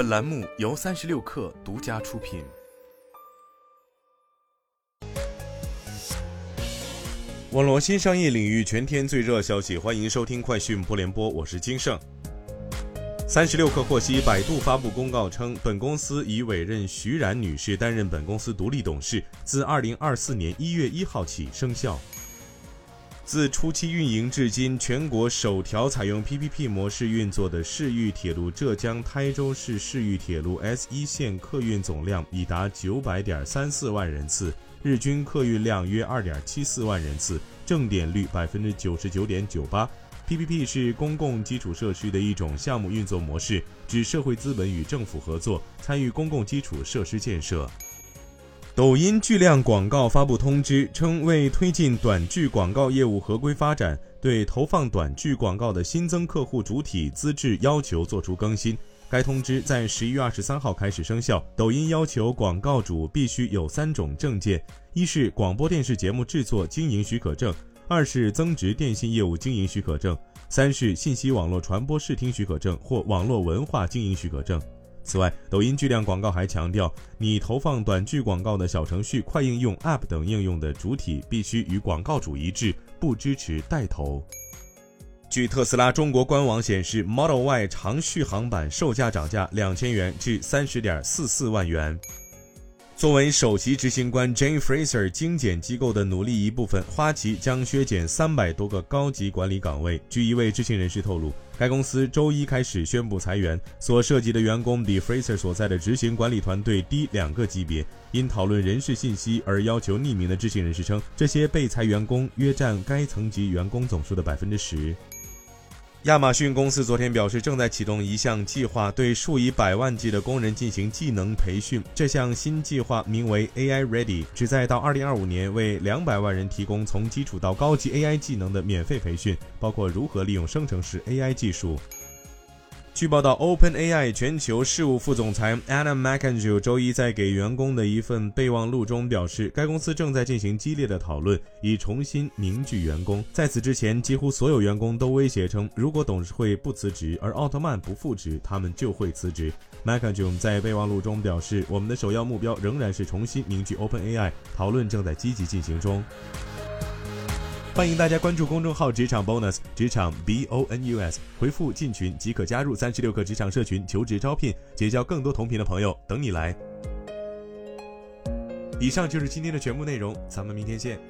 本栏目由三十六氪独家出品。网络新商业领域全天最热消息，欢迎收听快讯不联播，我是金盛。三十六氪获悉，百度发布公告称，本公司已委任徐冉女士担任本公司独立董事，自二零二四年一月一号起生效。自初期运营至今，全国首条采用 PPP 模式运作的市域铁路浙江台州市市域铁路 S 一线客运总量已达九百点三四万人次，日均客运量约二点七四万人次，正点率百分之九十九点九八。PPP 是公共基础设施的一种项目运作模式，指社会资本与政府合作，参与公共基础设施建设。抖音巨量广告发布通知称，为推进短剧广告业务合规发展，对投放短剧广告的新增客户主体资质要求作出更新。该通知在十一月二十三号开始生效。抖音要求广告主必须有三种证件：一是广播电视节目制作经营许可证；二是增值电信业务经营许可证；三是信息网络传播视听许可证或网络文化经营许可证。此外，抖音巨量广告还强调，拟投放短剧广告的小程序、快应用、App 等应用的主体必须与广告主一致，不支持带头。据特斯拉中国官网显示，Model Y 长续航版售价涨价两千元至三十点四四万元。作为首席执行官 Jane Fraser 精简机构的努力一部分，花旗将削减三百多个高级管理岗位。据一位知情人士透露，该公司周一开始宣布裁员，所涉及的员工比 Fraser 所在的执行管理团队低两个级别。因讨论人事信息而要求匿名的知情人士称，这些被裁员工约占该层级员工总数的百分之十。亚马逊公司昨天表示，正在启动一项计划，对数以百万计的工人进行技能培训。这项新计划名为 AI Ready，旨在到2025年为200万人提供从基础到高级 AI 技能的免费培训，包括如何利用生成式 AI 技术。据报道，OpenAI 全球事务副总裁 Adam McAndrew 周一在给员工的一份备忘录中表示，该公司正在进行激烈的讨论，以重新凝聚员工。在此之前，几乎所有员工都威胁称，如果董事会不辞职，而奥特曼不复职，他们就会辞职。McAndrew 在备忘录中表示，我们的首要目标仍然是重新凝聚 OpenAI，讨论正在积极进行中。欢迎大家关注公众号“职场 bonus”，职场 B O N U S，回复进群即可加入三十六个职场社群，求职招聘，结交更多同频的朋友，等你来。以上就是今天的全部内容，咱们明天见。